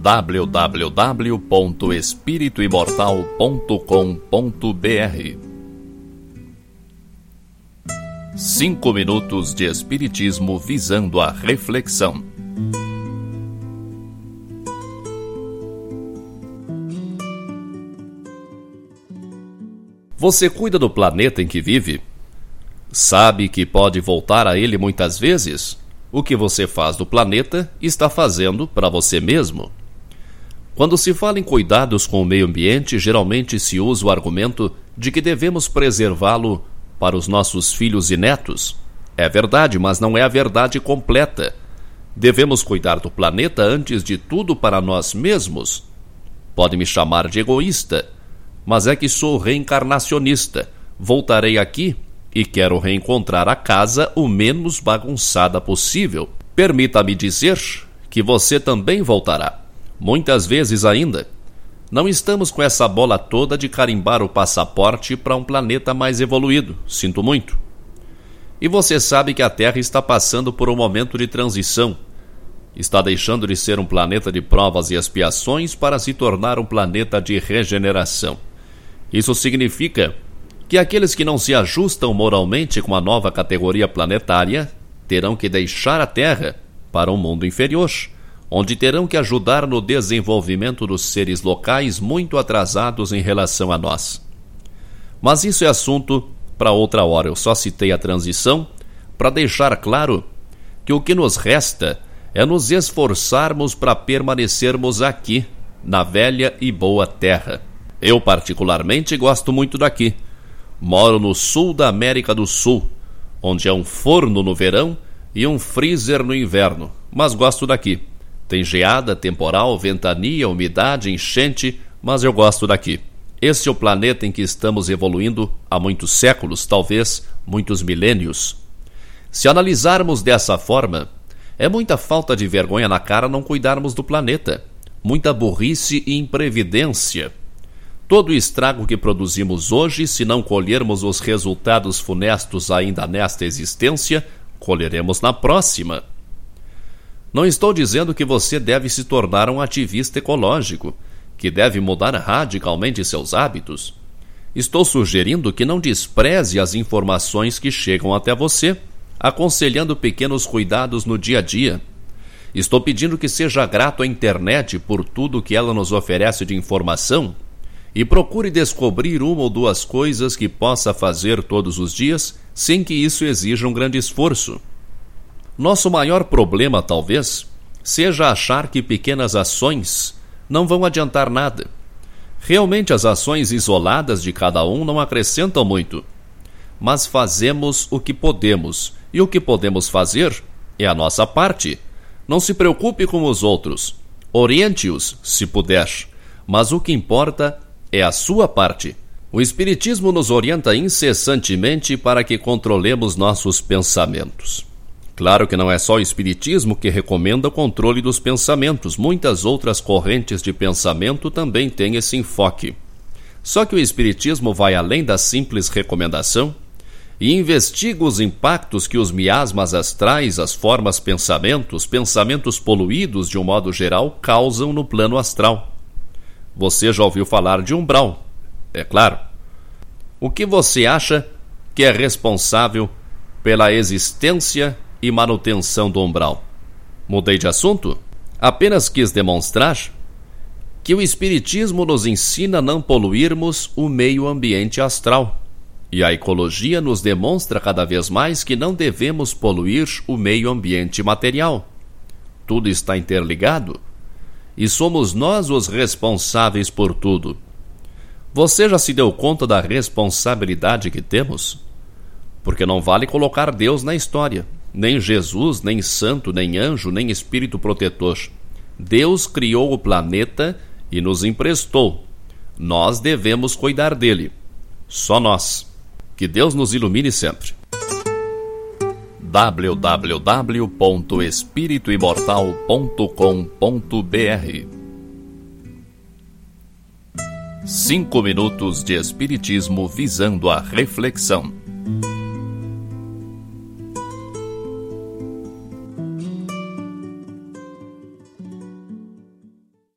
www.espirituimortal.com.br Cinco minutos de Espiritismo visando a reflexão. Você cuida do planeta em que vive? Sabe que pode voltar a ele muitas vezes? O que você faz do planeta está fazendo para você mesmo. Quando se fala em cuidados com o meio ambiente, geralmente se usa o argumento de que devemos preservá-lo para os nossos filhos e netos. É verdade, mas não é a verdade completa. Devemos cuidar do planeta antes de tudo para nós mesmos. Pode me chamar de egoísta, mas é que sou reencarnacionista. Voltarei aqui e quero reencontrar a casa o menos bagunçada possível. Permita-me dizer que você também voltará. Muitas vezes ainda. Não estamos com essa bola toda de carimbar o passaporte para um planeta mais evoluído. Sinto muito. E você sabe que a Terra está passando por um momento de transição. Está deixando de ser um planeta de provas e expiações para se tornar um planeta de regeneração. Isso significa que aqueles que não se ajustam moralmente com a nova categoria planetária terão que deixar a Terra para um mundo inferior onde terão que ajudar no desenvolvimento dos seres locais muito atrasados em relação a nós. Mas isso é assunto para outra hora. Eu só citei a transição para deixar claro que o que nos resta é nos esforçarmos para permanecermos aqui, na velha e boa terra. Eu, particularmente, gosto muito daqui. Moro no sul da América do Sul, onde é um forno no verão e um freezer no inverno, mas gosto daqui. Tem geada, temporal, ventania, umidade, enchente, mas eu gosto daqui. Esse é o planeta em que estamos evoluindo há muitos séculos, talvez muitos milênios. Se analisarmos dessa forma, é muita falta de vergonha na cara não cuidarmos do planeta, muita burrice e imprevidência. Todo o estrago que produzimos hoje, se não colhermos os resultados funestos ainda nesta existência, colheremos na próxima. Não estou dizendo que você deve se tornar um ativista ecológico, que deve mudar radicalmente seus hábitos. Estou sugerindo que não despreze as informações que chegam até você, aconselhando pequenos cuidados no dia a dia. Estou pedindo que seja grato à internet por tudo que ela nos oferece de informação e procure descobrir uma ou duas coisas que possa fazer todos os dias sem que isso exija um grande esforço. Nosso maior problema, talvez, seja achar que pequenas ações não vão adiantar nada. Realmente, as ações isoladas de cada um não acrescentam muito. Mas fazemos o que podemos, e o que podemos fazer é a nossa parte. Não se preocupe com os outros. Oriente-os, se puder. Mas o que importa é a sua parte. O Espiritismo nos orienta incessantemente para que controlemos nossos pensamentos. Claro que não é só o Espiritismo que recomenda o controle dos pensamentos, muitas outras correntes de pensamento também têm esse enfoque. Só que o Espiritismo vai além da simples recomendação e investiga os impactos que os miasmas astrais, as formas pensamentos, pensamentos poluídos de um modo geral, causam no plano astral. Você já ouviu falar de umbral, é claro. O que você acha que é responsável pela existência e manutenção do umbral. Mudei de assunto? Apenas quis demonstrar que o Espiritismo nos ensina a não poluirmos o meio ambiente astral. E a ecologia nos demonstra cada vez mais que não devemos poluir o meio ambiente material. Tudo está interligado e somos nós os responsáveis por tudo. Você já se deu conta da responsabilidade que temos? Porque não vale colocar Deus na história nem Jesus, nem santo, nem anjo, nem espírito protetor. Deus criou o planeta e nos emprestou. Nós devemos cuidar dele. Só nós. Que Deus nos ilumine sempre. www.espirituimortal.com.br Cinco minutos de Espiritismo visando a reflexão.